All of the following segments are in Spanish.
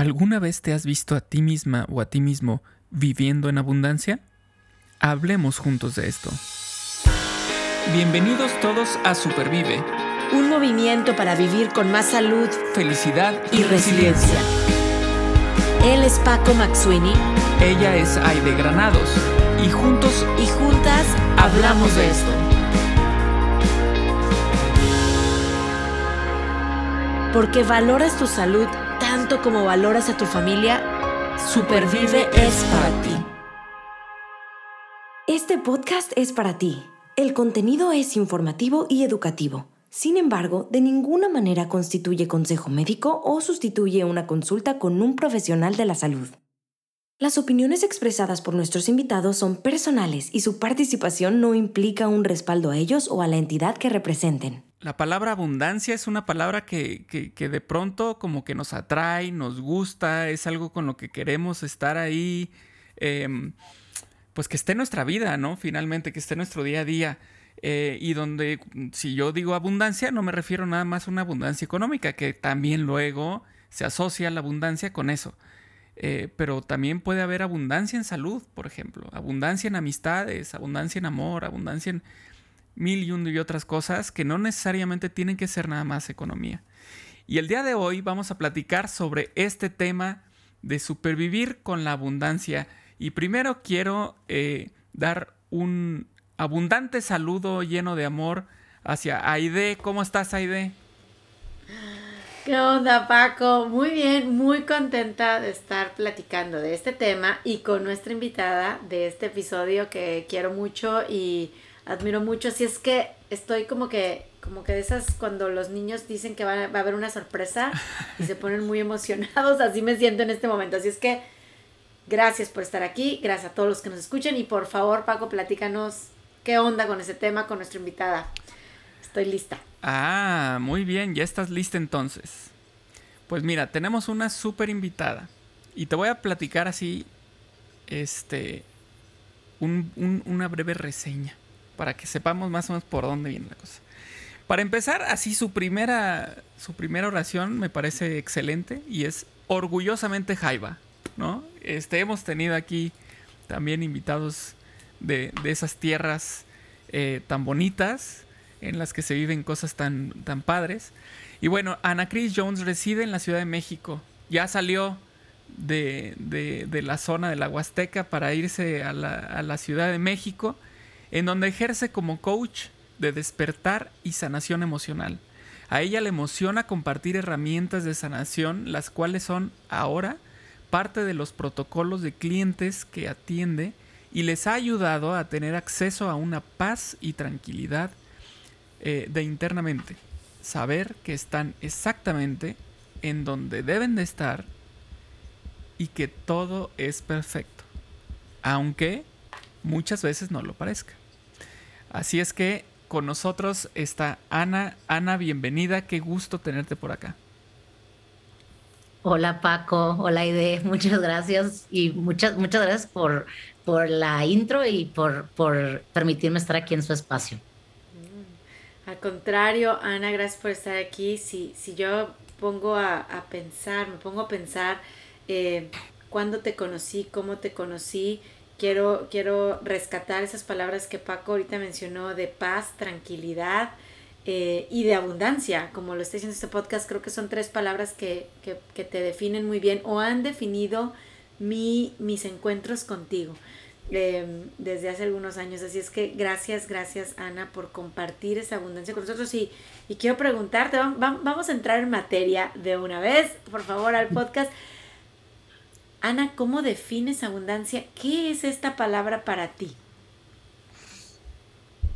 ¿Alguna vez te has visto a ti misma o a ti mismo viviendo en abundancia? Hablemos juntos de esto. Bienvenidos todos a Supervive. Un movimiento para vivir con más salud, felicidad y, resiliencia. Él es Paco Maxuini. Ella es Aide Granados. Y juntos y juntas hablamos de esto. Porque valoras tu salud tanto como valoras a tu familia, Supervive es para ti. Este podcast es para ti. El contenido es informativo y educativo. Sin embargo, de ninguna manera constituye consejo médico o sustituye una consulta con un profesional de la salud. Las opiniones expresadas por nuestros invitados son personales y su participación no implica un respaldo a ellos o a la entidad que representen. La palabra abundancia es una palabra que, de pronto como que nos atrae, nos gusta, es algo con lo que queremos estar ahí, em, pues que esté nuestra vida, ¿no? Finalmente, que esté nuestro día a día. Eh, y donde, si yo digo abundancia, no me refiero nada más a una abundancia económica, que también luego se asocia la abundancia con eso. Eh, pero también puede haber abundancia en salud, por ejemplo, abundancia en amistades, abundancia en amor, abundancia en mil y, y otras cosas que no necesariamente tienen que ser nada más economía. Y el día de hoy vamos a platicar sobre este tema de supervivir con la abundancia. Y primero quiero eh, dar un abundante saludo lleno de amor hacia Aide. ¿Cómo estás, Aide? ¿Qué onda, Paco? Muy bien, muy contenta de estar platicando de este tema y con nuestra invitada de este episodio que quiero mucho y admiro mucho. Así es que estoy como que, como que de esas cuando los niños dicen que va, a haber una sorpresa y se ponen muy emocionados, así me siento en este momento. Así es que gracias por estar aquí, gracias a todos los que nos escuchan y por favor, Paco, platícanos qué onda con ese tema con nuestra invitada. Estoy lista. Ah, muy bien, ya estás lista entonces. Pues mira, tenemos una súper invitada y te voy a platicar así, este, una breve reseña para que sepamos más o menos por dónde viene la cosa. Para empezar, así su primera, su primera oración me parece excelente y es orgullosamente Jaiba, ¿no? Este, hemos tenido aquí también invitados de, esas tierras eh, tan bonitas en las que se viven cosas tan, tan padres. Y bueno, Ana Chris Jones reside en la Ciudad de México. Ya salió de, la zona de la Huasteca para irse a la, a la Ciudad de México en donde ejerce como coach de despertar y sanación emocional. A ella le emociona compartir herramientas de sanación, las cuales son ahora parte de los protocolos de clientes que atiende y les ha ayudado a tener acceso a una paz y tranquilidad eh, de internamente. Saber que están exactamente en donde deben de estar y que todo es perfecto, aunque muchas veces no lo parezca. Así es que con nosotros está Ana. Ana, bienvenida, qué gusto tenerte por acá. Hola Paco, hola Ide, muchas gracias y muchas, muchas gracias por, por la intro y por, por permitirme estar aquí en su espacio. Al contrario, Ana, gracias por estar aquí. Si, si yo pongo a, pensar, me pongo a pensar eh, cuándo te conocí, cómo te conocí, quiero, quiero rescatar esas palabras que Paco ahorita mencionó de paz, tranquilidad eh, y de abundancia. Como lo está diciendo este podcast, creo que son tres palabras que, te definen muy bien o han definido mi, mis encuentros contigo. Em, desde hace algunos años. Así es que gracias, gracias Ana por compartir esa abundancia con nosotros. Y, y quiero preguntarte, vamos a entrar en materia de una vez, por favor, al podcast. Ana, ¿cómo defines abundancia? ¿Qué es esta palabra para ti?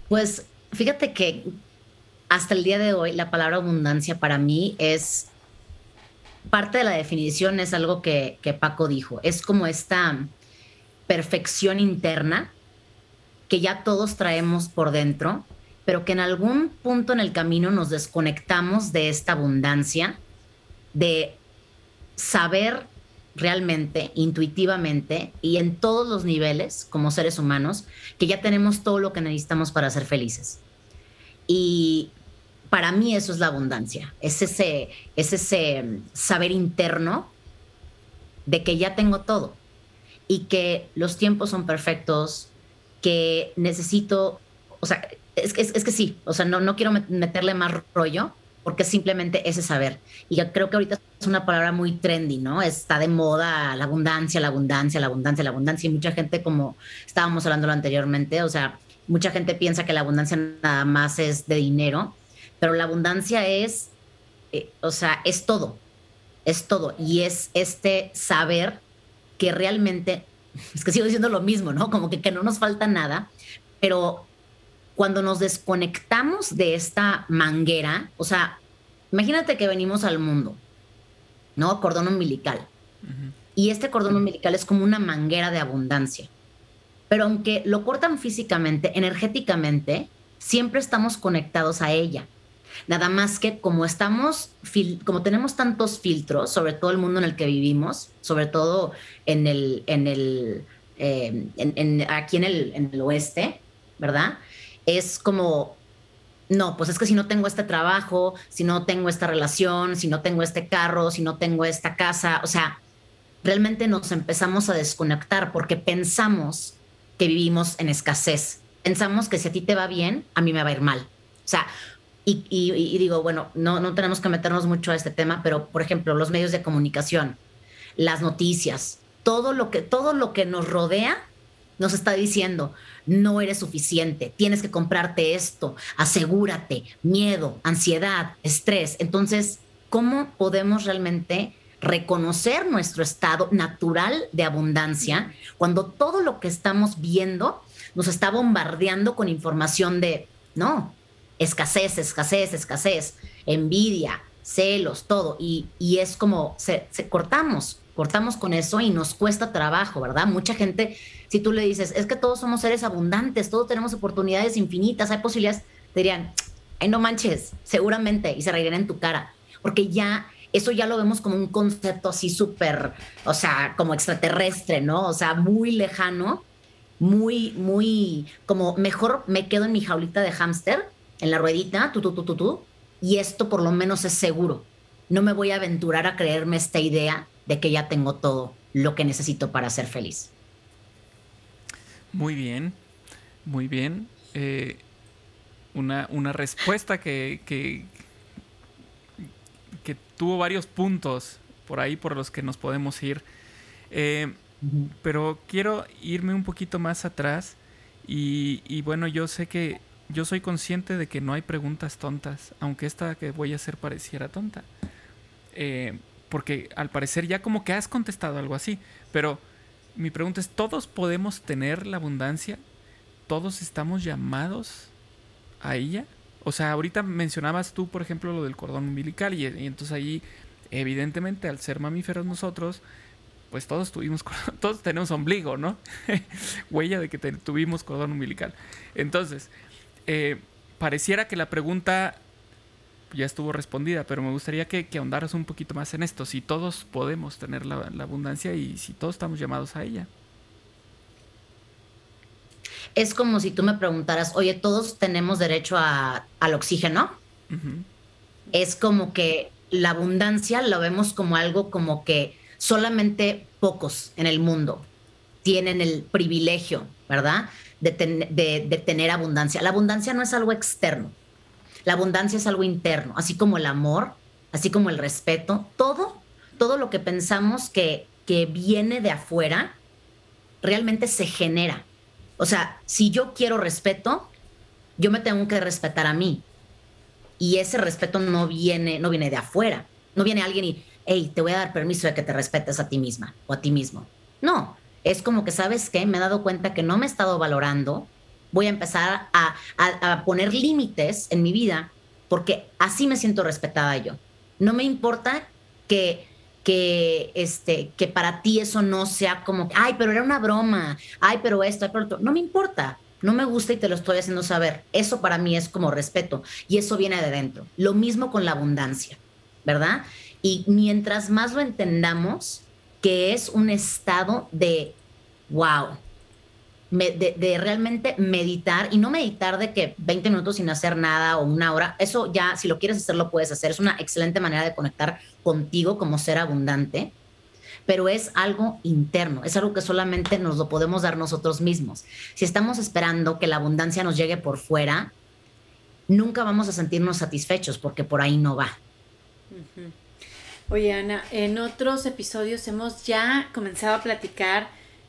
Pues fíjate que hasta el día de hoy la palabra abundancia para mí es parte de la definición, es algo que, Paco dijo, es como esta perfección interna que ya todos traemos por dentro, pero que en algún punto en el camino nos desconectamos de esta abundancia, de saber realmente, intuitivamente y en todos los niveles como seres humanos, que ya tenemos todo lo que necesitamos para ser felices. Y para mí eso es la abundancia, es ese, es ese saber interno de que ya tengo todo y que los tiempos son perfectos, que necesito, o sea, es, que sí, o sea, no, no quiero meterle más rollo, porque simplemente ese saber. Y yo creo que ahorita es una palabra muy trendy, ¿no? Está de moda la abundancia, la abundancia, la abundancia, la abundancia. Y mucha gente, como estábamos hablando anteriormente, o sea, mucha gente piensa que la abundancia nada más es de dinero, pero la abundancia es, eh, o sea, es todo, es todo. Y es este saber que realmente, es que sigo diciendo lo mismo, ¿no? Como que, que no nos falta nada, pero cuando nos desconectamos de esta manguera, o sea, imagínate que venimos al mundo, ¿no? Cordón umbilical. Y este cordón umbilical es como una manguera de abundancia. Pero aunque lo cortan físicamente, energéticamente, siempre estamos conectados a ella. Nada más que como estamos, como tenemos tantos filtros, sobre todo el mundo en el que vivimos, sobre todo en el, en el, eh, aquí en el, en el oeste, ¿verdad? es como, no, pues es que si no tengo este trabajo, si no tengo esta relación, si no tengo este carro, si no tengo esta casa, o sea, realmente nos empezamos a desconectar porque pensamos que vivimos en escasez. Pensamos que si a ti te va bien, a mí me va a ir mal. O sea, y, digo, bueno, no, no tenemos que meternos mucho a este tema, pero por ejemplo, los medios de comunicación, las noticias, todo lo que, todo lo que nos rodea nos está diciendo, no eres suficiente, tienes que comprarte esto, asegúrate, miedo, ansiedad, estrés. Entonces, ¿cómo podemos realmente reconocer nuestro estado natural de abundancia cuando todo lo que estamos viendo nos está bombardeando con información de, no, escasez, escasez, escasez, envidia, celos, todo. Y, es como, se, se cortamos, cortamos con eso y nos cuesta trabajo, ¿verdad? Mucha gente si tú le dices, es que todos somos seres abundantes, todos tenemos oportunidades infinitas, hay posibilidades, te dirían, ay, no manches, seguramente, y se reirían en tu cara, porque ya eso ya lo vemos como un concepto así súper, o sea, como extraterrestre, ¿no? O sea, muy lejano, muy, muy, como mejor me quedo en mi jaulita de hámster, en la ruedita, tú, tú, tú, tú, tú, y esto por lo menos es seguro. No me voy a aventurar a creerme esta idea de que ya tengo todo lo que necesito para ser feliz. Muy bien, muy bien. Eh, una, respuesta que, que, tuvo varios puntos por ahí por los que nos podemos ir. Eh, pero quiero irme un poquito más atrás y, bueno, yo sé que yo soy consciente de que no hay preguntas tontas, aunque esta que voy a hacer pareciera tonta. Eh, porque al parecer ya como que has contestado algo así, pero mi pregunta es, ¿todos podemos tener la abundancia? ¿Todos estamos llamados a ella? O sea, ahorita mencionabas tú, por ejemplo, lo del cordón umbilical y, entonces ahí, evidentemente, al ser mamíferos nosotros, pues todos tuvimos, todos tenemos ombligo, ¿no? Huella de que tuvimos cordón umbilical. Entonces, eh, pareciera que la pregunta ya estuvo respondida, pero me gustaría que, ahondaras un poquito más en esto, si todos podemos tener la, abundancia y si todos estamos llamados a ella. Es como si tú me preguntaras, oye, todos tenemos derecho al oxígeno. Es como que la abundancia lo vemos como algo como que solamente pocos en el mundo tienen el privilegio, ¿verdad? De tener abundancia. La abundancia no es algo externo la abundancia es algo interno, así como el amor, así como el respeto, todo, todo lo que pensamos que, que viene de afuera, realmente se genera. O sea, si yo quiero respeto, yo me tengo que respetar a mí. Y ese respeto no viene, no viene de afuera. No viene alguien y, hey, te voy a dar permiso de que te respetes a ti misma o a ti mismo. No, es como que, ¿sabes qué? Me he dado cuenta que no me he estado valorando, voy a empezar a, poner límites en mi vida porque así me siento respetada yo. No me importa que, que, este, que para ti eso no sea como, ay, pero era una broma, ay, pero esto, ay, pero otro. No me importa, no me gusta y te lo estoy haciendo saber. Eso para mí es como respeto y eso viene de dentro. Lo mismo con la abundancia, ¿verdad? Y mientras más lo entendamos, que es un estado de, wow, de, realmente meditar y no meditar de que 20 minutos sin hacer nada o una hora, eso ya, si lo quieres hacer, lo puedes hacer. Es una excelente manera de conectar contigo como ser abundante. pero es algo interno, es algo que solamente nos lo podemos dar nosotros mismos. Si estamos esperando que la abundancia nos llegue por fuera, nunca vamos a sentirnos satisfechos porque por ahí no va. Oye, Ana, en otros episodios hemos ya comenzado a platicar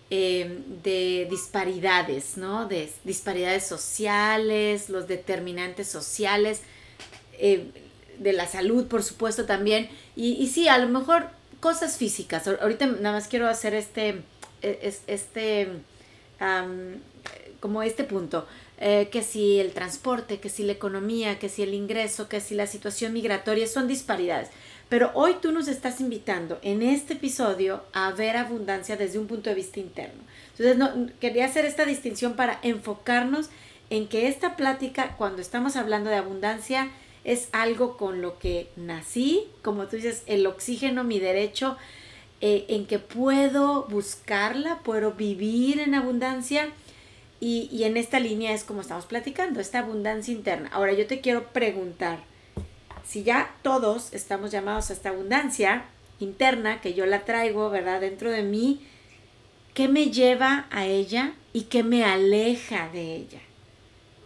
em, de disparidades, ¿no? De disparidades sociales, los determinantes sociales, eh, de la salud, por supuesto, también. Y, y sí, a lo mejor cosas físicas. Ahorita nada más quiero hacer este, e, este, como este punto. Eh, que si el transporte, que si la economía, que si el ingreso, que si la situación migratoria, son disparidades. Pero hoy tú nos estás invitando en este episodio a ver abundancia desde un punto de vista interno. Entonces, no, quería hacer esta distinción para enfocarnos en que esta plática, cuando estamos hablando de abundancia, es algo con lo que nací, como tú dices, el oxígeno, mi derecho, eh, en que puedo buscarla, puedo vivir en abundancia. Y, y en esta línea es como estamos platicando, esta abundancia interna. Ahora yo te quiero preguntar, si ya todos estamos llamados a esta abundancia interna, que yo la traigo, ¿verdad? Dentro de mí, ¿qué me lleva a ella y qué me aleja de ella?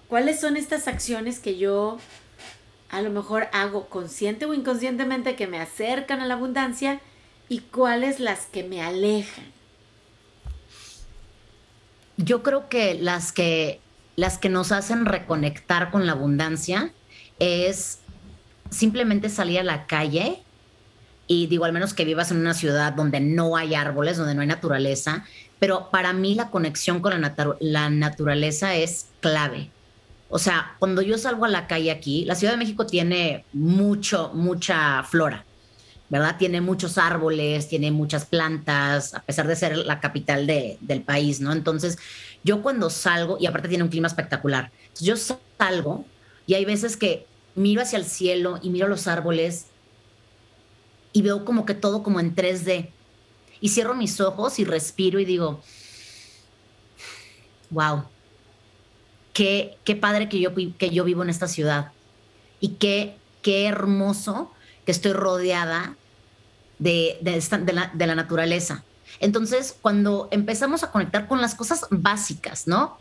¿Cuáles son estas acciones que yo a lo mejor hago consciente o inconscientemente que me acercan a la abundancia y cuáles las que me alejan? Yo creo que las que las que nos hacen reconectar con la abundancia es simplemente salir a la calle y digo, al menos que vivas en una ciudad donde no hay árboles, donde no hay naturaleza, pero para mí la conexión con la, la naturaleza es clave. O sea, cuando yo salgo a la calle aquí, la Ciudad de México tiene mucho, mucha flora, ¿verdad? Tiene muchos árboles, tiene muchas plantas, a pesar de ser la capital del país, ¿no? Entonces, yo cuando salgo, y aparte tiene un clima espectacular, yo salgo y hay veces que miro hacia el cielo y miro los árboles y veo como que todo como en 3D. Y cierro mis ojos y respiro y digo, wow, qué, padre que yo, que yo vivo en esta ciudad y qué, qué hermoso que estoy rodeada de, de, la, de la naturaleza. Entonces, cuando empezamos a conectar con las cosas básicas, ¿no?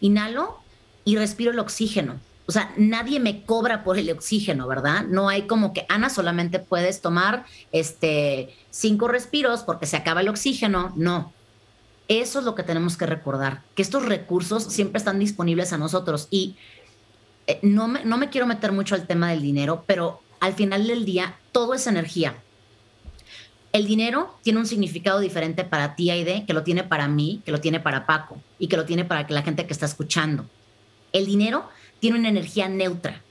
Inhalo y respiro el oxígeno. O sea, nadie me cobra por el oxígeno, ¿verdad? No hay como que, Ana, solamente puedes tomar este, cinco respiros porque se acaba el oxígeno. No, eso es lo que tenemos que recordar, que estos recursos siempre están disponibles a nosotros y eh, no, me, no me quiero meter mucho al tema del dinero, pero al final del día todo es energía. El dinero tiene un significado diferente para ti, Aide, que lo tiene para mí, que lo tiene para Paco y que lo tiene para la gente que está escuchando. El dinero tiene una energía neutra.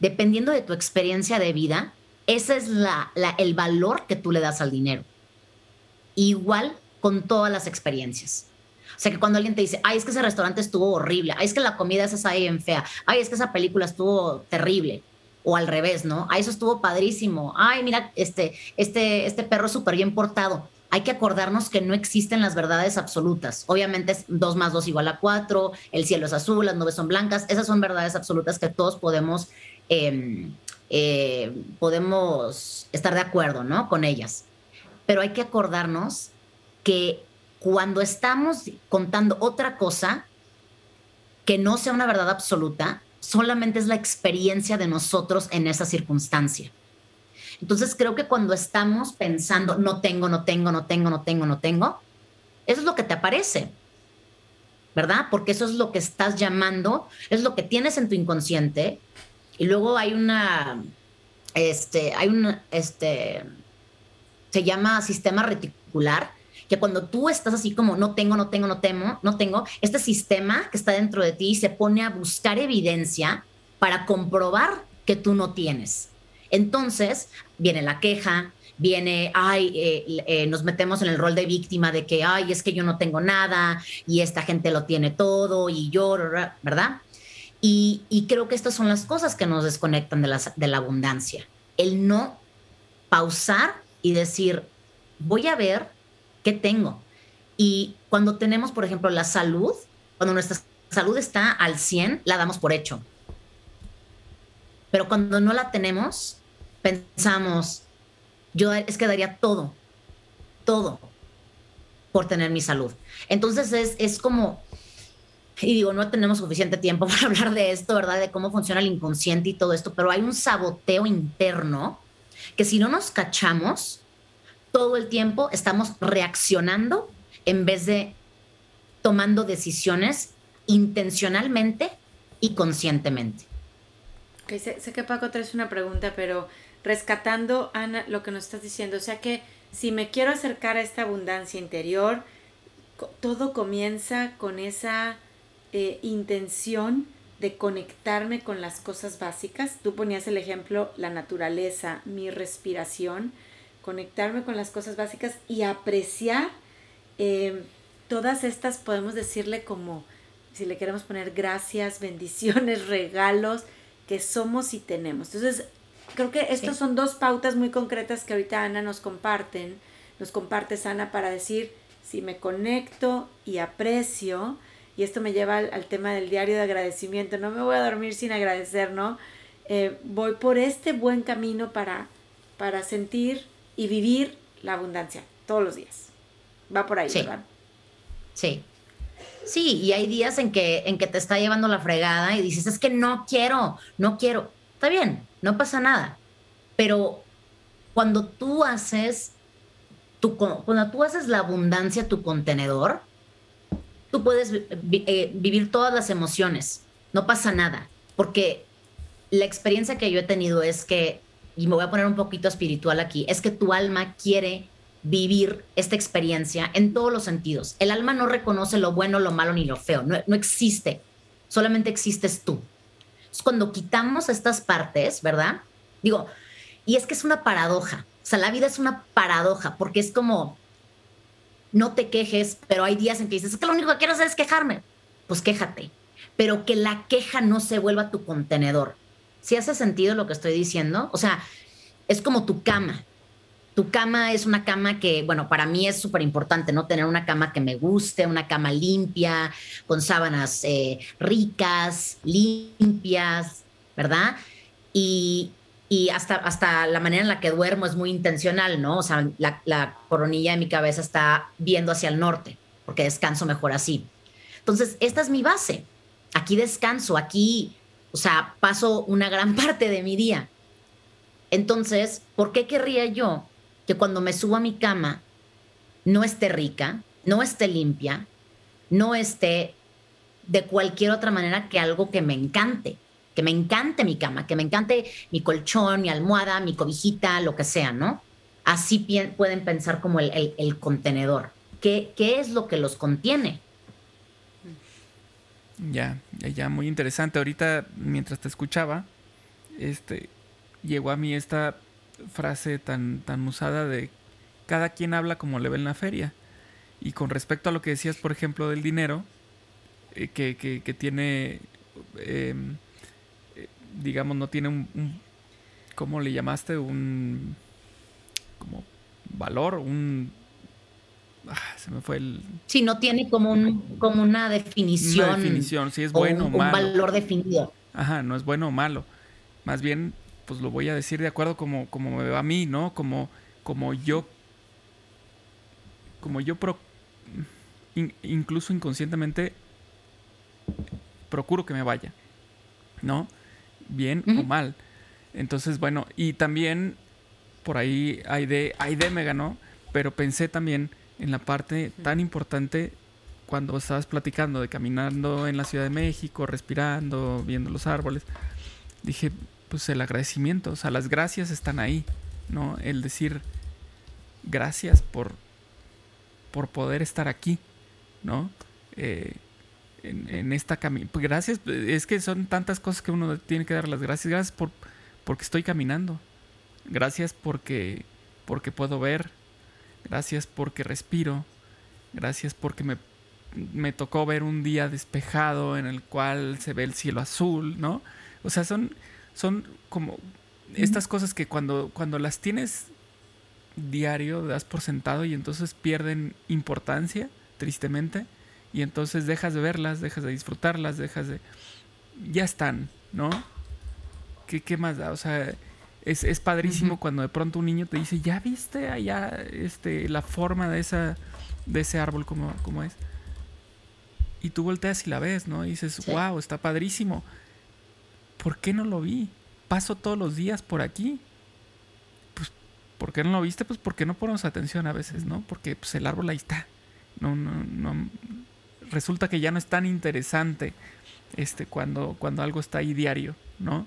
Dependiendo de tu experiencia de vida, ese es el valor que tú le das al dinero. Igual con todas las experiencias. O sea, que cuando alguien te dice, ay, es que ese restaurante estuvo horrible, ay, es que la comida esa ahí en fea, ay, es que esa película estuvo terrible, o al revés, ¿no? Ay, eso estuvo padrísimo, ay, mira, este, este, este perro súper bien portado. Hay que acordarnos que no existen las verdades absolutas. Obviamente es 2 más 2 igual a 4, el cielo es azul, las nubes son blancas, esas son verdades absolutas que todos podemos, em, eh, podemos estar de acuerdo, ¿no? Con ellas. Pero hay que acordarnos que cuando estamos contando otra cosa que no sea una verdad absoluta, solamente es la experiencia de nosotros en esa circunstancia. Entonces creo que cuando estamos pensando, no tengo, no tengo, no tengo, no tengo, no tengo, eso es lo que te aparece, ¿verdad? Porque eso es lo que estás llamando, es lo que tienes en tu inconsciente. Y luego hay una, este, hay un, este, se llama sistema reticular, que cuando tú estás así como no tengo, no tengo, no temo, no tengo, este sistema que está dentro de ti se pone a buscar evidencia para comprobar que tú no tienes. Entonces viene la queja, viene, ay, eh, eh, nos metemos en el rol de víctima de que, ay, es que yo no tengo nada y esta gente lo tiene todo y yo, ¿verdad? Y, creo que estas son las cosas que nos desconectan de de la abundancia. El no pausar y decir, voy a ver ¿Qué tengo? Y cuando tenemos, por ejemplo, la salud, cuando nuestra salud está al 100, la damos por hecho. Pero cuando no la tenemos, pensamos, yo es que daría todo todo por tener mi salud. Entonces es, es como, y digo, no tenemos suficiente tiempo para hablar de esto, ¿verdad? De cómo funciona el inconsciente y todo esto, pero hay un saboteo interno que si no nos cachamos, todo el tiempo estamos reaccionando en vez de tomando decisiones intencionalmente y conscientemente. sé, sé, que Paco traes una pregunta, pero rescatando, Ana, lo que nos estás diciendo, o sea que si me quiero acercar a esta abundancia interior, todo comienza con esa eh, intención de conectarme con las cosas básicas. Tú ponías el ejemplo, la naturaleza, mi respiración, conectarme con las cosas básicas y apreciar eh, todas estas, podemos decirle como, si le queremos poner gracias, bendiciones, regalos que somos y tenemos. Entonces, creo que estas son dos pautas muy concretas que ahorita Ana nos comparten, nos compartes Ana para decir, si me conecto y aprecio, y esto me lleva al, tema del diario de agradecimiento, no me voy a dormir sin agradecer, ¿no? Eh, voy por este buen camino para, para sentir y vivir la abundancia todos los días. Va por ahí, sí. ¿verdad? Sí. Sí, y hay días en que, en que te está llevando la fregada y dices, es que no quiero, no quiero. Está bien, no pasa nada. Pero cuando tú haces, tu, cuando tú haces la abundancia tu contenedor, tú puedes eh, vivir todas las emociones, no pasa nada, porque la experiencia que yo he tenido es que, y me voy a poner un poquito espiritual aquí, es que tu alma quiere vivir esta experiencia en todos los sentidos. El alma no reconoce lo bueno, lo malo ni lo feo, no, no existe, solamente existes tú. Cuando quitamos estas partes, ¿verdad? Digo, y es que es una paradoja, o sea, la vida es una paradoja, porque es como, no te quejes, pero hay días en que dices, es que lo único que quiero hacer es quejarme. Pues quéjate, pero que la queja no se vuelva tu contenedor. ¿Si hace sentido lo que estoy diciendo? O sea, es como tu cama. Tu cama es una cama que, bueno, para mí es súper importante, ¿no? Tener una cama que me guste, una cama limpia, con sábanas eh, ricas, limpias, ¿verdad? Y, y hasta, hasta la manera en la que duermo es muy intencional, ¿no? O sea, la, coronilla de mi cabeza está viendo hacia el norte, porque descanso mejor así. Entonces, esta es mi base. Aquí descanso, aquí, o sea, paso una gran parte de mi día. Entonces, ¿por qué querría yo que cuando me subo a mi cama no esté rica, no esté limpia, no esté de cualquier otra manera que algo que me encante? que me encante mi cama, que me encante mi colchón, mi almohada, mi cobijita, lo que sea, ¿no? Así pueden pensar como el, contenedor. ¿Qué, ¿Qué, es lo que los contiene? Ya, ya, muy interesante. Ahorita, mientras te escuchaba, este, llegó a mí esta frase tan, tan usada de cada quien habla como le ve en la feria. Y con respecto a lo que decías, por ejemplo, del dinero, eh, que, que, tiene em, digamos, no tiene un, ¿cómo le llamaste? Un, como valor, un... Ah, se me fue el... Sí, no tiene como, un, como una definición. Una definición, si es bueno o, malo. Un valor definido. Ajá, no es bueno o malo. Más bien, pues lo voy a decir de acuerdo como, como me va a mí, ¿no? Como, como yo... Como yo pro, incluso inconscientemente procuro que me vaya, ¿no? bien o mal. Entonces, bueno, y también por ahí Aide, Aide me ganó, pero pensé también en la parte tan importante cuando estabas platicando de caminando en la Ciudad de México, respirando, viendo los árboles. Dije, pues el agradecimiento, o sea, las gracias están ahí, ¿no? El decir gracias por, por poder estar aquí, ¿no? Eh, en, esta camino. Pues gracias, es que son tantas cosas que uno tiene que dar las gracias. Gracias por porque estoy caminando. Gracias porque porque puedo ver. Gracias porque respiro. Gracias porque me, me tocó ver un día despejado en el cual se ve el cielo azul, ¿no? O sea, son son como estas cosas que cuando cuando las tienes diario das por sentado y entonces pierden importancia, tristemente y entonces dejas de verlas, dejas de disfrutarlas, dejas de... Ya están, ¿no? ¿Qué, qué más da? O sea, Es, es padrísimo cuando de pronto un niño te dice, ¿ya viste allá este, la forma de, esa, de ese árbol como, como es? Y tú volteas y la ves, ¿no? Y dices, wow, está padrísimo. ¿Por qué no lo vi? Paso todos los días por aquí. Pues, ¿por qué no lo viste? Pues porque no ponemos atención a veces, ¿no? Porque pues, el árbol ahí está. No, no, no. Resulta que ya no es tan interesante este, cuando, cuando algo está ahí diario, ¿no?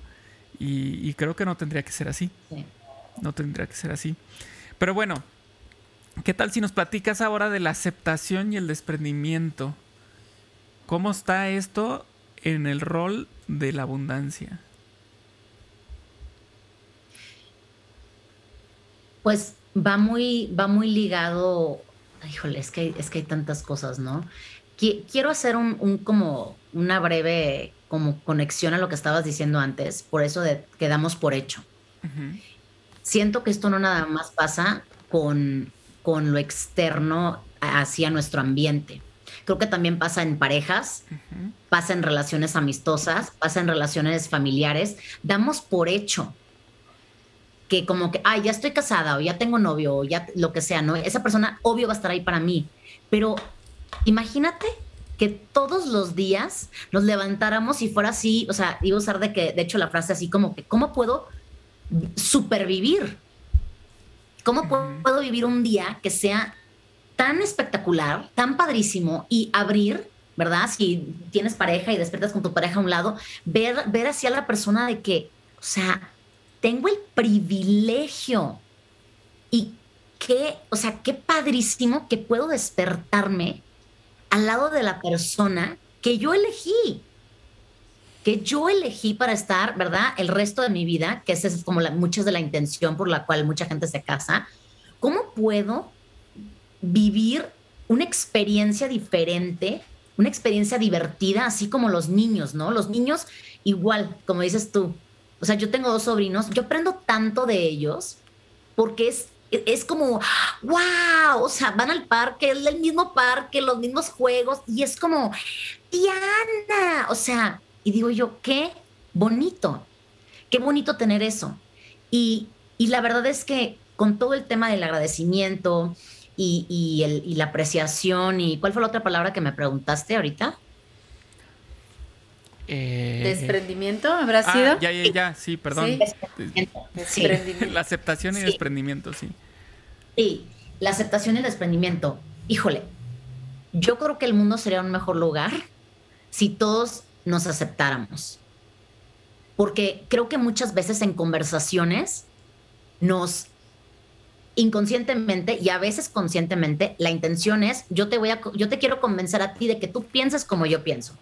Y, creo que no tendría que ser así. No tendría que ser así. Pero bueno, ¿qué tal si nos platicas ahora de la aceptación y el desprendimiento? ¿Cómo está esto en el rol de la abundancia? Pues va muy, va muy ligado, híjole, es que, es que hay tantas cosas, ¿no? Quiero hacer un como una breve como conexión a lo que estabas diciendo antes, por eso de, quedamos por hecho. Siento que esto no nada más pasa con, con lo externo hacia nuestro ambiente. Creo que también pasa en parejas, pasa en relaciones amistosas, pasa en relaciones familiares. Damos por hecho que como que, ay, ya estoy casada o ya tengo novio o ya lo que sea, ¿no? Esa persona obvio va a estar ahí para mí. Pero imagínate que todos los días nos levantáramos y fuera así, o sea, iba a usar de que, de hecho, la frase así como que, ¿cómo puedo supervivir? ¿Cómo puedo vivir un día que sea tan espectacular, tan padrísimo y abrir, ¿verdad? Si tienes pareja y despiertas con tu pareja a un lado, ver, ver hacia la persona de que, o sea, tengo el privilegio y qué, o sea, qué padrísimo que puedo despertarme al lado de la persona que yo elegí, que yo elegí para estar, ¿verdad? El resto de mi vida, que esa es como la, muchas de la intención por la cual mucha gente se casa. ¿Cómo puedo vivir una experiencia diferente, una experiencia divertida, así como los niños, ¿no? Los niños igual, como dices tú. O sea, yo tengo dos sobrinos, yo aprendo tanto de ellos porque es es como, wow, o sea, van al parque, es el mismo parque, los mismos juegos, y es como, Diana, o sea, y digo yo, qué bonito, qué bonito tener eso. Y, la verdad es que con todo el tema del agradecimiento y, la apreciación, y ¿cuál fue la otra palabra que me preguntaste ahorita? Eh, ¿Desprendimiento habrá ah, sido? Ya, ya, ya, sí, perdón. Sí. La aceptación y desprendimiento, sí. Sí, la aceptación y el desprendimiento. Híjole, yo creo que el mundo sería un mejor lugar si todos nos aceptáramos. Porque creo que muchas veces en conversaciones nos inconscientemente y a veces conscientemente la intención es yo te voy a yo te quiero convencer a ti de que tú pienses como yo pienso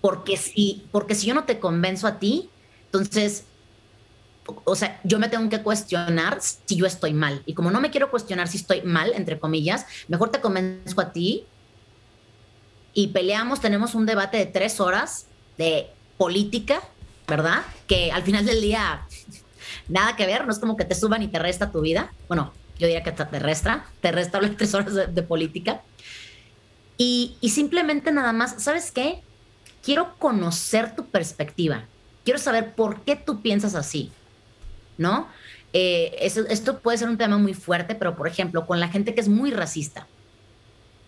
porque, si, porque si yo no te convenzo a ti, entonces, o sea, yo me tengo que cuestionar si yo estoy mal. Y como no me quiero cuestionar si estoy mal, entre comillas, mejor te convenzo a ti y peleamos, tenemos un debate de tres horas de política, ¿verdad? Que al final del día, nada que ver, no es como que te suban y te resta tu vida. Bueno, yo diría que te resta, te resta las tres horas de, política. Y, y, simplemente nada más, ¿sabes qué? quiero conocer tu perspectiva, quiero saber por qué tú piensas así, ¿no? Eh, esto puede ser un tema muy fuerte, pero por ejemplo, con la gente que es muy racista,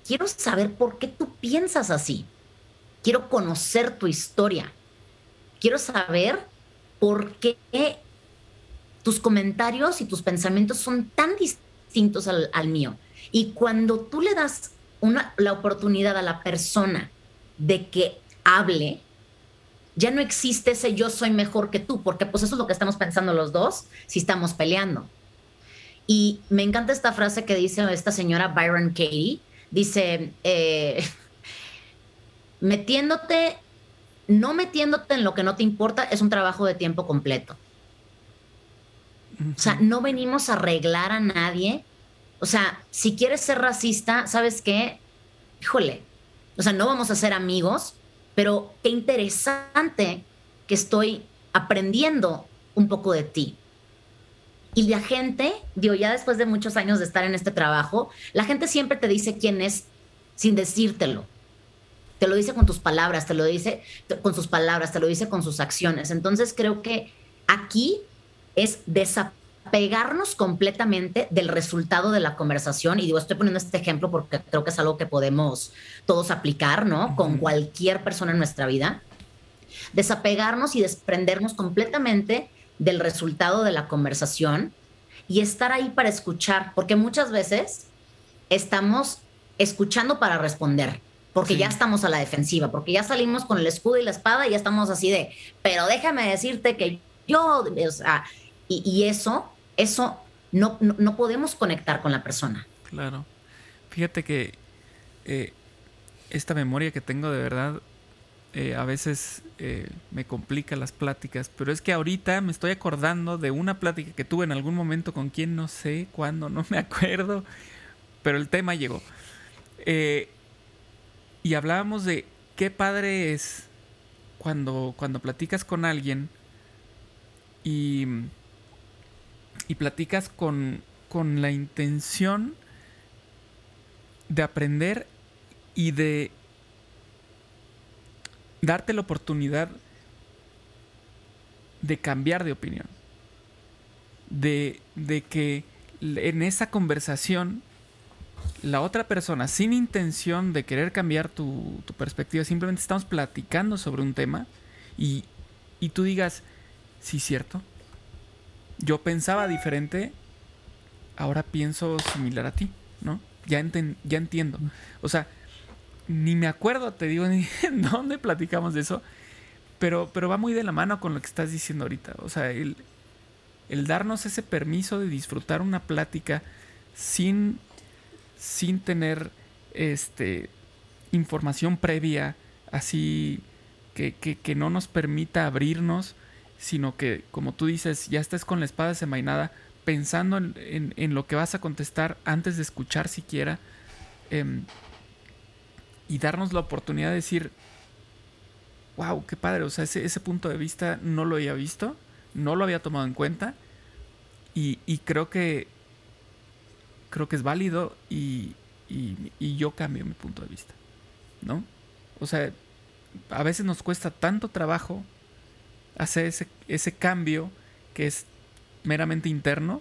quiero saber por qué tú piensas así, quiero conocer tu historia, quiero saber por qué tus comentarios y tus pensamientos son tan distintos al, mío. Y cuando tú le das una, la oportunidad a la persona de que hable, ya no existe ese yo soy mejor que tú, porque pues eso es lo que estamos pensando los dos si estamos peleando. Y me encanta esta frase que dice esta señora Byron Katie, dice, eh, metiéndote, no metiéndote en lo que no te importa es un trabajo de tiempo completo. O sea, no venimos a arreglar a nadie. O sea, si quieres ser racista, ¿sabes qué? Híjole, o sea, no vamos a ser amigos, pero qué interesante que estoy aprendiendo un poco de ti. Y la gente, digo, ya después de muchos años de estar en este trabajo, la gente siempre te dice quién es sin decírtelo. Te lo dice con tus palabras, te lo dice con sus palabras, te lo dice con sus acciones. Entonces creo que aquí es desapegarnos completamente del resultado de la conversación. Y digo, estoy poniendo este ejemplo porque creo que es algo que podemos todos aplicar, ¿no? Con cualquier persona en nuestra vida. Desapegarnos y desprendernos completamente del resultado de la conversación y estar ahí para escuchar, porque muchas veces estamos escuchando para responder, porque ya estamos a la defensiva, porque ya salimos con el escudo y la espada y ya estamos así de, pero déjame decirte que yo, o sea, y, eso, eso no, no, podemos conectar con la persona. Claro. Fíjate que eh, esta memoria que tengo de verdad eh, a veces eh, me complica las pláticas, pero es que ahorita me estoy acordando de una plática que tuve en algún momento con quien no sé cuándo, no me acuerdo, pero el tema llegó. Y hablábamos de qué padre es cuando, cuando platicas con alguien y, y platicas con, con la intención de aprender y de darte la oportunidad de cambiar de opinión. De, de, que en esa conversación la otra persona, sin intención de querer cambiar tu, perspectiva, simplemente estamos platicando sobre un tema y, y tú digas, sí, cierto, yo pensaba diferente, ahora pienso similar a ti, ¿no? Ya, ya entiendo. O sea, ni me acuerdo, te digo, ni en dónde platicamos de eso, pero, pero va muy de la mano con lo que estás diciendo ahorita. O sea, el, el darnos ese permiso de disfrutar una plática sin, sin tener este, información previa, así que, que, no nos permita abrirnos, sino que, como tú dices, ya estés con la espada desenvainada, pensando en, en, lo que vas a contestar antes de escuchar siquiera. Em, y darnos la oportunidad de decir, wow, qué padre, o sea, ese, ese punto de vista no lo había visto, no lo había tomado en cuenta y, creo que creo que es válido y, y, yo cambio mi punto de vista, ¿no? O sea, a veces nos cuesta tanto trabajo hacer ese, ese cambio que es meramente interno,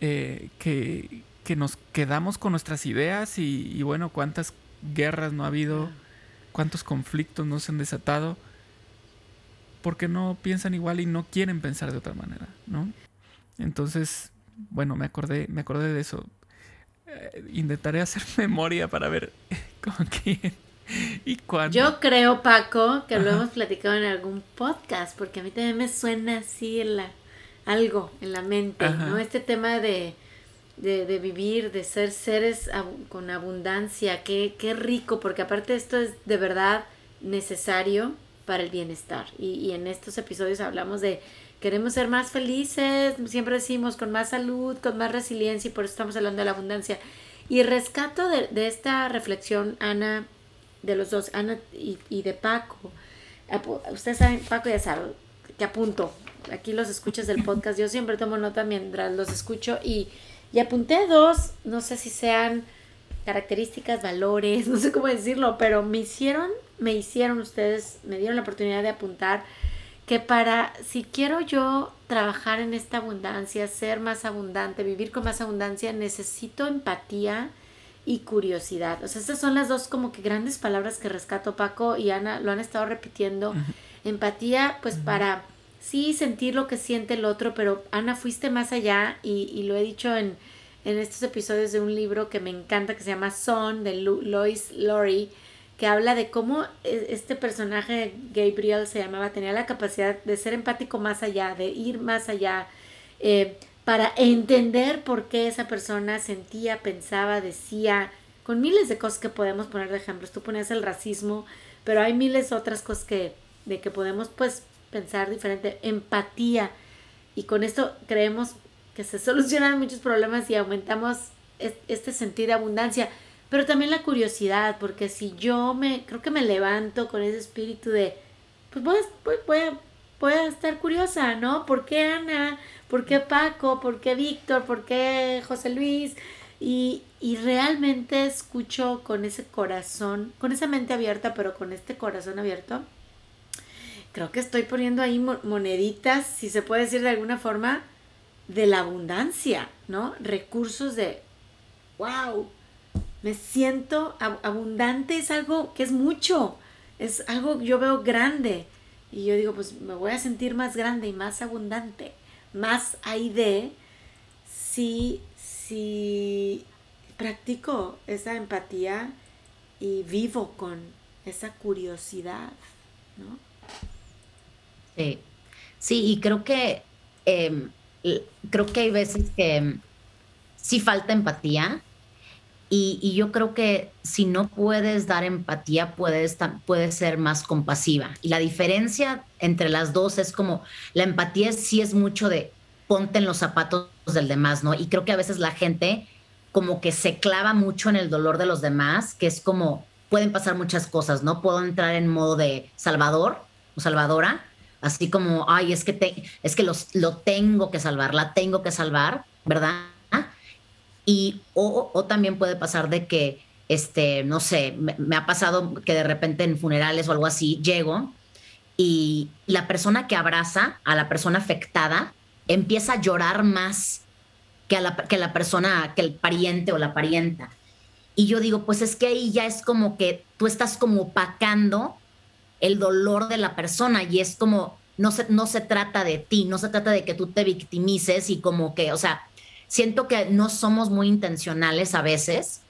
eh, que, que, nos quedamos con nuestras ideas y, y, bueno, cuántas guerras no ha habido, cuántos conflictos no se han desatado, porque no piensan igual y no quieren pensar de otra manera, ¿no? Entonces, bueno, me acordé, me acordé de eso. Eh, intentaré hacer memoria para ver con quién y cuándo. Yo creo, Paco, que lo hemos platicado en algún podcast, porque a mí también me suena así algo en la mente, ¿no? Este tema de de, de, vivir, de ser seres con abundancia, qué, qué rico, porque aparte esto es de verdad necesario para el bienestar. Y, y, en estos episodios hablamos de queremos ser más felices, siempre decimos con más salud, con más resiliencia, y por eso estamos hablando de la abundancia. Y rescato de, de esta reflexión, Ana, de los dos, Ana y, y de Paco. Ustedes saben, Paco ya sabe, que apunto. Aquí los escuchas del podcast, yo siempre tomo nota mientras los escucho y y apunté dos, no sé si sean características, valores, no sé cómo decirlo, pero me hicieron, me hicieron ustedes, me dieron la oportunidad de apuntar que para, si quiero yo trabajar en esta abundancia, ser más abundante, vivir con más abundancia, necesito empatía y curiosidad. O sea, estas son las dos como que grandes palabras que rescato Paco y Ana, lo han estado repitiendo. Empatía, pues para sí sentir lo que siente el otro, pero Ana, fuiste más allá y, lo he dicho en, en, estos episodios de un libro que me encanta que se llama Son de Lois Laurie, que habla de cómo e, este personaje Gabriel se llamaba, tenía la capacidad de ser empático más allá, de ir más allá, eh, para entender por qué esa persona sentía, pensaba, decía, con miles de cosas que podemos poner de ejemplos. Tú ponías el racismo, pero hay miles otras cosas que, de que podemos pues pensar diferente, empatía. Y con esto creemos que se solucionan muchos problemas y aumentamos este sentido de abundancia. Pero también la curiosidad, porque si yo me, creo que me levanto con ese espíritu de, pues voy a, voy, estar curiosa, ¿no? ¿Por qué Ana? ¿Por qué Paco? ¿Por qué Víctor? ¿Por qué José Luis? Y, y, realmente escucho con ese corazón, con esa mente abierta, pero con este corazón abierto, creo que estoy poniendo ahí moneditas, si se puede decir de alguna forma, de la abundancia, ¿no? Recursos de, wow, me siento abundante, es algo que es mucho, es algo que yo veo grande. Y yo digo, pues me voy a sentir más grande y más abundante, más ahí de si, si practico esa empatía y vivo con esa curiosidad, ¿no? Sí, sí, y creo que em, creo que hay veces que sí falta empatía. Y, yo creo que si no puedes dar empatía, puedes, puedes ser más compasiva. Y la diferencia entre las dos es como la empatía sí es mucho de ponte en los zapatos del demás, ¿no? Y creo que a veces la gente como que se clava mucho en el dolor de los demás, que es como pueden pasar muchas cosas, ¿no? Puedo entrar en modo de salvador o salvadora, así como, ay, es que, te, es que los, lo tengo que salvar, la tengo que salvar, ¿verdad? Y o, también puede pasar de que, este, no sé, me, ha pasado que de repente en funerales o algo así llego y la persona que abraza a la persona afectada empieza a llorar más que, a la, que la persona, que el pariente o la parienta. Y yo digo, pues es que ahí ya es como que tú estás como opacando el dolor de la persona y es como, no se, no se trata de ti, no se trata de que tú te victimices y como que, o sea, siento que no somos muy intencionales a veces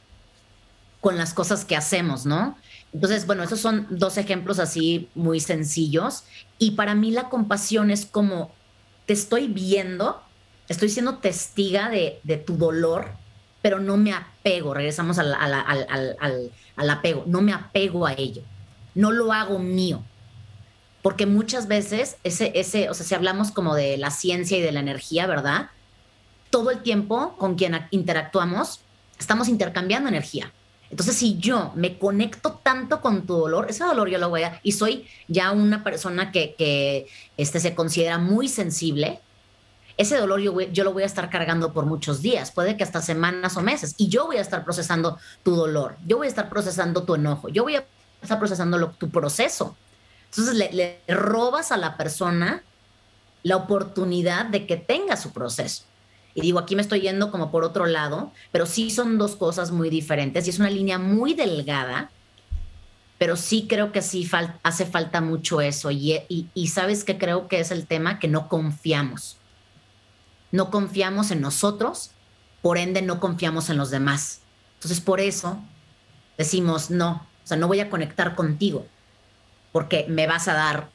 con las cosas que hacemos, ¿no? Entonces, bueno, esos son dos ejemplos así muy sencillos. Y para mí la compasión es como, te estoy viendo, estoy siendo testiga de, tu dolor, pero no me apego, regresamos al, al apego, no me apego a ello no lo hago mío. Porque muchas veces ese, ese, o sea, si hablamos como de la ciencia y de la energía, ¿verdad? Todo el tiempo con quien interactuamos, estamos intercambiando energía. Entonces, si yo me conecto tanto con tu dolor, ese dolor yo lo voy a, y soy ya una persona que, este, se considera muy sensible, ese dolor yo, yo lo voy a estar cargando por muchos días, puede que hasta semanas o meses, y yo voy a estar procesando tu dolor, yo voy a estar procesando tu enojo, yo voy a está procesando tu proceso. Entonces le, robas a la persona la oportunidad de que tenga su proceso. Y digo, aquí me estoy yendo como por otro lado, pero sí son dos cosas muy diferentes y es una línea muy delgada, pero sí creo que sí hace falta mucho eso. Y, y sabes que creo que es el tema que no confiamos. No confiamos en nosotros, por ende no confiamos en los demás. Entonces por eso decimos, no, o sea, no voy a conectar contigo porque me vas a dar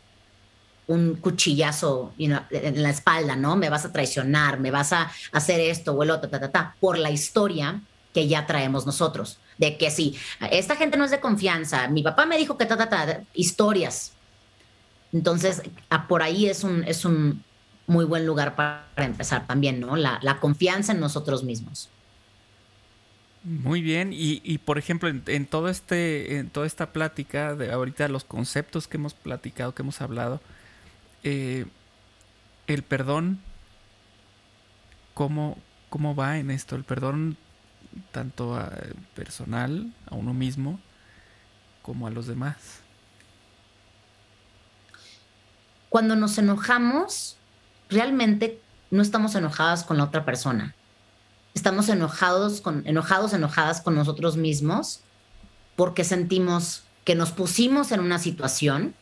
un cuchillazo en la espalda, ¿no? Me vas a traicionar, me vas a hacer esto o el otro, ta, ta, ta, por la historia que ya traemos nosotros. De que si esta gente no es de confianza, mi papá me dijo que ta, ta, ta, historias. Entonces, por ahí es un, es un muy buen lugar para, empezar también, ¿no? la confianza en nosotros mismos. Muy bien, y, por ejemplo, en, todo este, en toda esta plática, de ahorita los conceptos que hemos platicado, que hemos hablado, eh, el perdón, ¿cómo, ¿cómo va en esto? El perdón tanto a, personal, a uno mismo, como a los demás. Cuando nos enojamos, realmente no estamos enojadas con la otra persona estamos enojados, con, enojados, enojadas con nosotros mismos porque sentimos que nos pusimos en una situación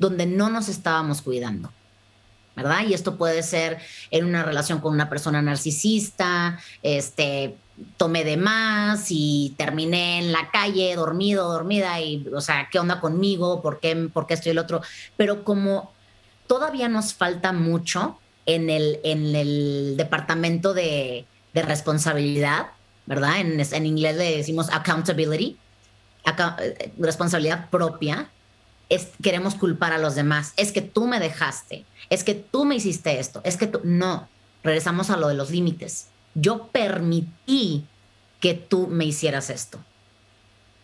donde no nos estábamos cuidando. ¿Verdad? Y esto puede ser en una relación con una persona narcisista, este, tomé de más y terminé en la calle dormido, dormida y, o sea, ¿qué onda conmigo? ¿Por qué, por qué estoy el otro? Pero como todavía nos falta mucho en el, en el departamento de, responsabilidad, ¿verdad? En, en inglés le decimos accountability, eh, responsabilidad propia. Queremos culpar a los demás. Es que tú me dejaste, es que tú me hiciste esto, es que tú... No, regresamos a lo de los límites. Yo permití que tú me hicieras esto.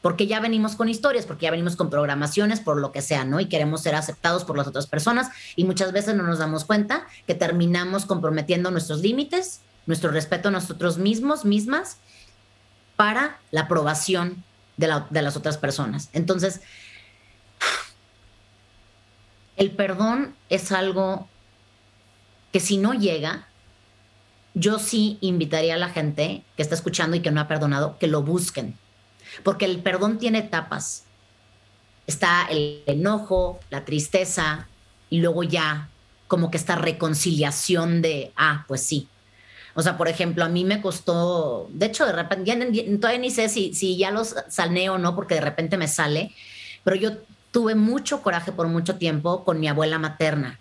Porque ya venimos con historias, porque ya venimos con programaciones, por lo que sea, ¿no? Y queremos ser aceptados por las otras personas y muchas veces no nos damos cuenta que terminamos comprometiendo nuestros límites nuestro respeto a nosotros mismos, mismas, para la aprobación de, las otras personas. Entonces, el perdón es algo que si no llega, yo sí invitaría a la gente que está escuchando y que no ha perdonado que lo busquen, porque el perdón tiene etapas. Está el enojo, la tristeza y luego ya como que esta reconciliación de, ah, pues sí. O sea, por ejemplo, a mí me costó, de hecho, de repente, ya, todavía ni sé si, si ya los sané o no, porque de repente me sale, pero yo tuve mucho coraje por mucho tiempo con mi abuela materna.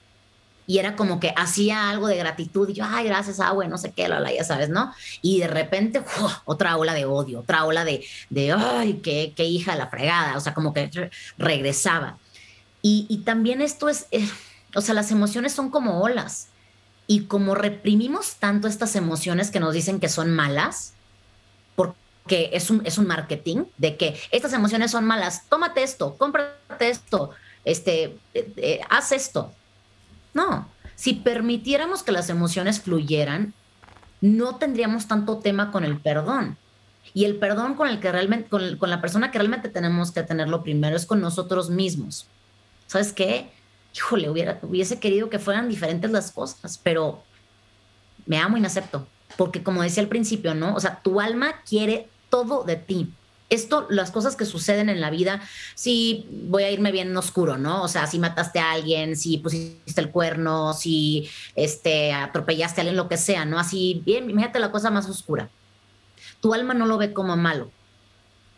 Y era como que hacía algo de gratitud y yo, ay, gracias, abue, no sé qué, la, ya sabes, ¿no? Y de repente, otra ola de odio, otra ola de, de ay, qué, qué hija la fregada, o sea, como que regresaba. Y, y también esto es, eh, o sea, las emociones son como olas. Y como reprimimos tanto estas emociones que nos dicen que son malas, porque es un, es un marketing de que estas emociones son malas, tómate esto, cómprate esto, este, eh, eh, haz esto. No, si permitiéramos que las emociones fluyeran, no tendríamos tanto tema con el perdón. Y el perdón con el que realmente, con, con la persona que realmente tenemos que tenerlo primero es con nosotros mismos. ¿Sabes qué? híjole, hubiera, hubiese querido que fueran diferentes las cosas, pero me amo y acepto. Porque como decía al principio, ¿no? O sea, tu alma quiere todo de ti. Esto, las cosas que suceden en la vida, si voy a irme bien en oscuro, ¿no? O sea, si mataste a alguien, si pusiste el cuerno, si este, atropellaste a alguien, lo que sea, ¿no? Así, bien, imagínate la cosa más oscura. Tu alma no lo ve como malo,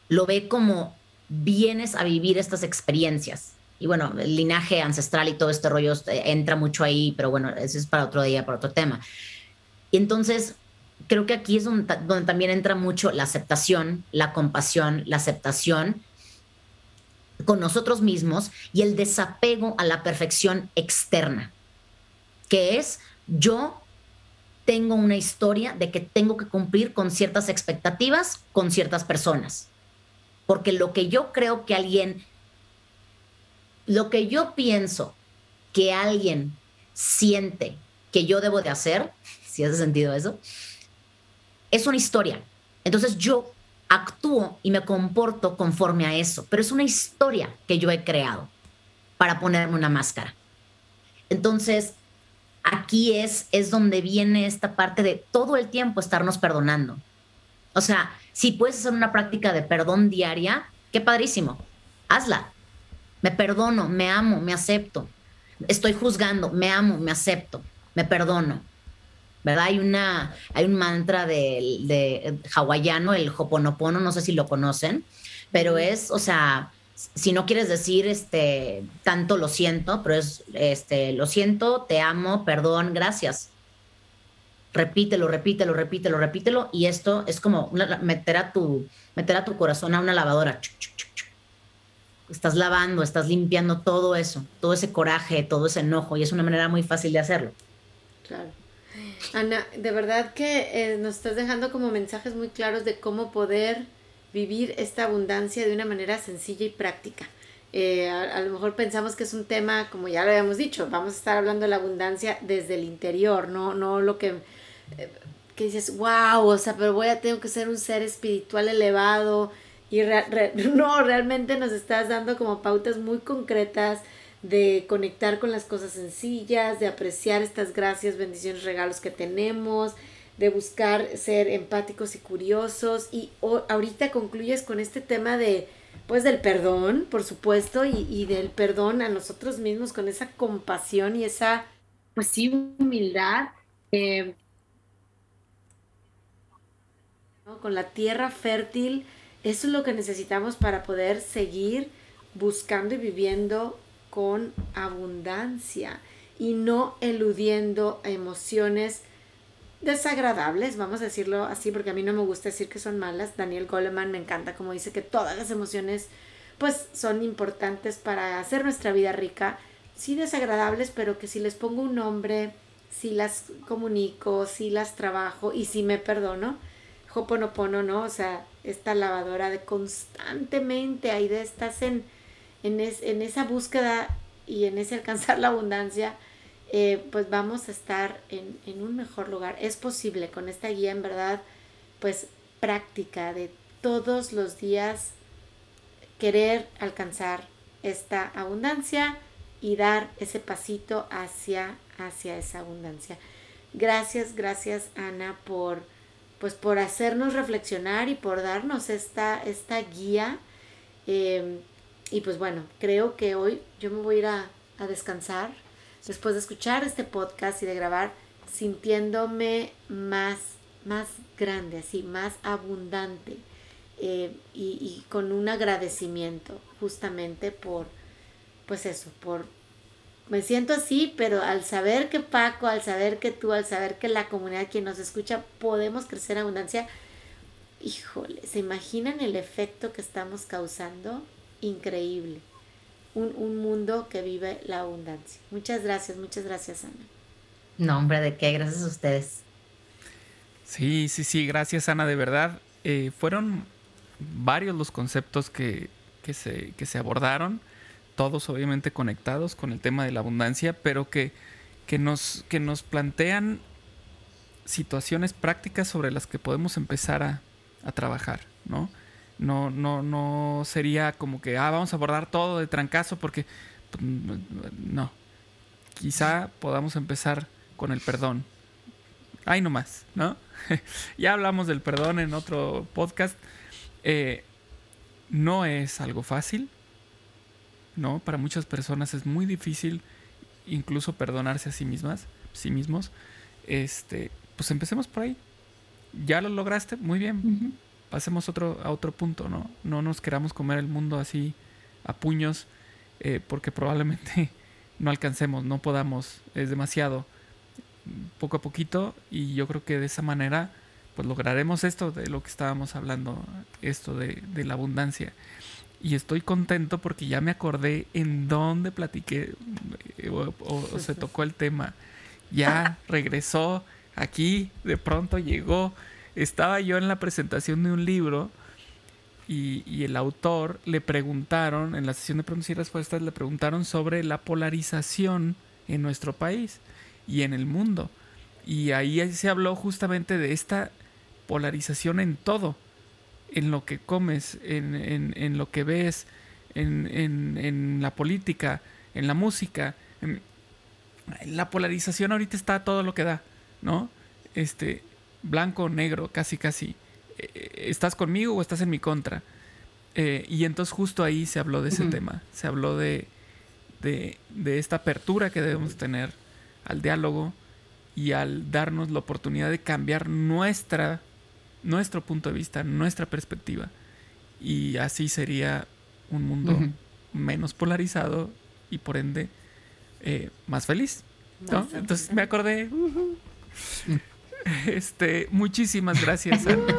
lo ve como vienes a vivir estas experiencias y bueno, el linaje ancestral y todo este rollo eh, entra mucho ahí, pero bueno, eso es para otro día, para otro tema. Entonces, creo que aquí es donde, también entra mucho la aceptación, la compasión, la aceptación con nosotros mismos y el desapego a la perfección externa, que es yo tengo una historia de que tengo que cumplir con ciertas expectativas con ciertas personas. Porque lo que yo creo que alguien lo que yo pienso que alguien siente que yo debo de hacer, si hace sentido eso, es una historia. Entonces yo actúo y me comporto conforme a eso, pero es una historia que yo he creado para ponerme una máscara. Entonces, aquí es, es donde viene esta parte de todo el tiempo estarnos perdonando. O sea, si puedes hacer una práctica de perdón diaria, qué padrísimo, hazla. Me perdono, me amo, me acepto. Estoy juzgando, me amo, me acepto, me perdono. ¿Verdad? Hay, una, hay un mantra de, de hawaiano, el hoponopono, no sé si lo conocen, pero es, o sea, si no quieres decir este tanto lo siento, pero es este lo siento, te amo, perdón, gracias. Repítelo, repítelo, repítelo, repítelo y esto es como meter a tu meter a tu corazón a una lavadora estás lavando, estás limpiando todo eso, todo ese coraje, todo ese enojo, y es una manera muy fácil de hacerlo. Claro. Ana, de verdad que eh, nos estás dejando como mensajes muy claros de cómo poder vivir esta abundancia de una manera sencilla y práctica. Eh, a, lo mejor pensamos que es un tema, como ya lo habíamos dicho, vamos a estar hablando de la abundancia desde el interior, no, no lo que, eh, que dices, wow, o sea, pero voy a, tengo que ser un ser espiritual elevado, y no, realmente nos estás dando como pautas muy concretas de conectar con las cosas sencillas, de apreciar estas gracias, bendiciones, regalos que tenemos, de buscar ser empáticos y curiosos. Y ahorita concluyes con este tema de, pues, del perdón, por supuesto, y, del perdón a nosotros mismos, con esa compasión y esa, pues sí, humildad. Eh, con la tierra fértil eso es lo que necesitamos para poder seguir buscando y viviendo con abundancia y no eludiendo emociones desagradables, vamos a decirlo así, porque a mí no me gusta decir que son malas. Daniel Goleman me encanta como dice que todas las emociones pues son importantes para hacer nuestra vida rica, sí desagradables, pero que si les pongo un nombre, si las comunico, si las trabajo y si me perdono, Hoponopono, ¿no? O sea, esta lavadora de constantemente ahí de estás en, en, esa búsqueda y en ese alcanzar la abundancia, eh, pues vamos a estar en, un mejor lugar. Es posible con esta guía, en verdad, pues práctica de todos los días querer alcanzar esta abundancia y dar ese pasito hacia, hacia esa abundancia. Gracias, gracias Ana por, pues, por hacernos reflexionar y por darnos esta, esta guía. Em, y pues bueno, creo que hoy yo me voy a ir a, descansar después de escuchar este podcast y de grabar, sintiéndome más, más grande, así, más abundante eh, y, y, con un agradecimiento justamente por, pues eso, por, me siento así, pero al saber que Paco, al saber que tú, al saber que la comunidad quien nos escucha, podemos crecer en abundancia, híjole, ¿se imaginan el efecto que estamos causando? Increíble. Un, un, mundo que vive la abundancia. Muchas gracias, muchas gracias, Ana. No, hombre, ¿de qué? Gracias a ustedes. Sí, sí, sí, gracias, Ana, de verdad. Eh, fueron varios los conceptos que, que, se, que se abordaron, todos obviamente conectados con el tema de la abundancia, pero que, que, nos, que nos plantean situaciones prácticas sobre las que podemos empezar a, a trabajar, ¿no? No, no, no sería como que, ah, vamos a abordar todo de trancazo porque, pues, no. Quizá podamos empezar con el perdón. Ay, no más, ¿no? ya hablamos del perdón en otro podcast. Eh, no es algo fácil, ¿no? Para muchas personas es muy difícil incluso perdonarse a sí mismas, sí mismos. Este, pues empecemos por ahí. Ya lo lograste, muy bien. Pasemos otro, a otro punto, ¿no? No nos queramos comer el mundo así a puños, eh, porque probablemente no alcancemos, no podamos, es demasiado. Poco a poquito, y yo creo que de esa manera, pues lograremos esto de lo que estábamos hablando, esto de, de la abundancia. Y estoy contento porque ya me acordé en dónde platiqué o, o, o se tocó el tema. Ya regresó aquí, de pronto llegó. Estaba yo en la presentación de un libro y, el autor le preguntaron, en la sesión de preguntas y respuestas, le preguntaron sobre la polarización en nuestro país y en el mundo. Y ahí se habló justamente de esta polarización en todo en lo que comes, en, en, en lo que ves, en, en, la política, en la música. la polarización ahorita está todo lo que da, ¿no? Este, blanco, negro, casi, casi. ¿Estás conmigo o estás en mi contra? Eh, y entonces justo ahí se habló de ese uh -huh. tema, se habló de, de, de esta apertura que debemos tener al diálogo y al darnos la oportunidad de cambiar nuestra nuestro punto de vista, nuestra perspectiva. Y así sería un mundo uh -huh. menos polarizado y por ende eh, más feliz. ¿no? Entonces me acordé. Uh -huh. Este, muchísimas gracias, Ana.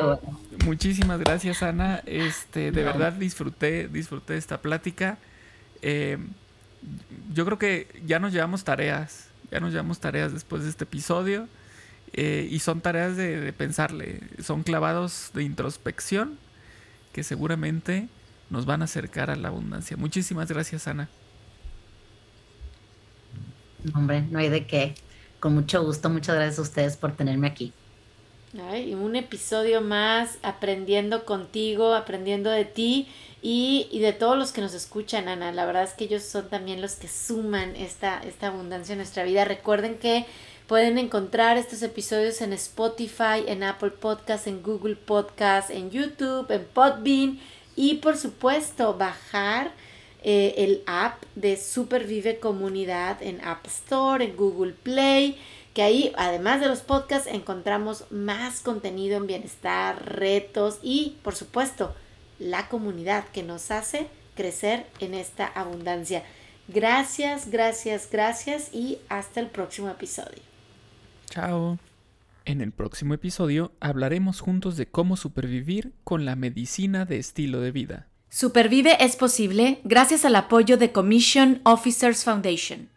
muchísimas gracias, Ana. Este, de verdad disfruté, disfruté esta plática. Eh, yo creo que ya nos llevamos tareas, ya nos llevamos tareas después de este episodio. Eh, y son tareas de, de, pensarle, son clavados de introspección que seguramente nos van a acercar a la abundancia. Muchísimas gracias, Ana. Hombre, no hay de qué. Con mucho gusto, muchas gracias a ustedes por tenerme aquí. Ay, un episodio más aprendiendo contigo, aprendiendo de ti y, y, de todos los que nos escuchan, Ana. La verdad es que ellos son también los que suman esta, esta abundancia en nuestra vida. Recuerden que Pueden encontrar estos episodios en Spotify, en Apple Podcast, en Google Podcast, en YouTube, en Podbean y por supuesto bajar eh, el app de Supervive Comunidad en App Store, en Google Play, que ahí además de los podcasts encontramos más contenido en bienestar, retos y por supuesto la comunidad que nos hace crecer en esta abundancia. Gracias, gracias, gracias y hasta el próximo episodio. Chao. En el próximo episodio hablaremos juntos de cómo supervivir con la medicina de estilo de vida. Supervive es posible gracias al apoyo de Commission Officers Foundation.